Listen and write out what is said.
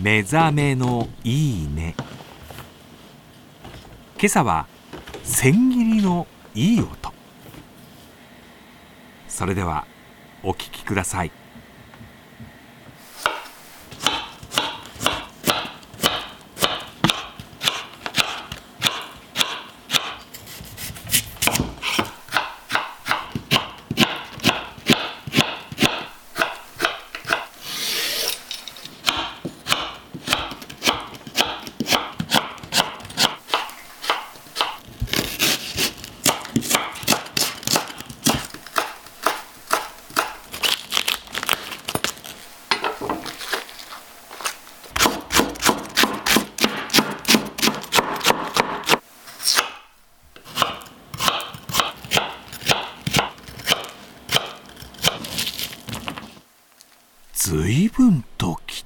目覚めのいいね。今朝は千切りのいい音。それではお聞きください。ずいぶんとき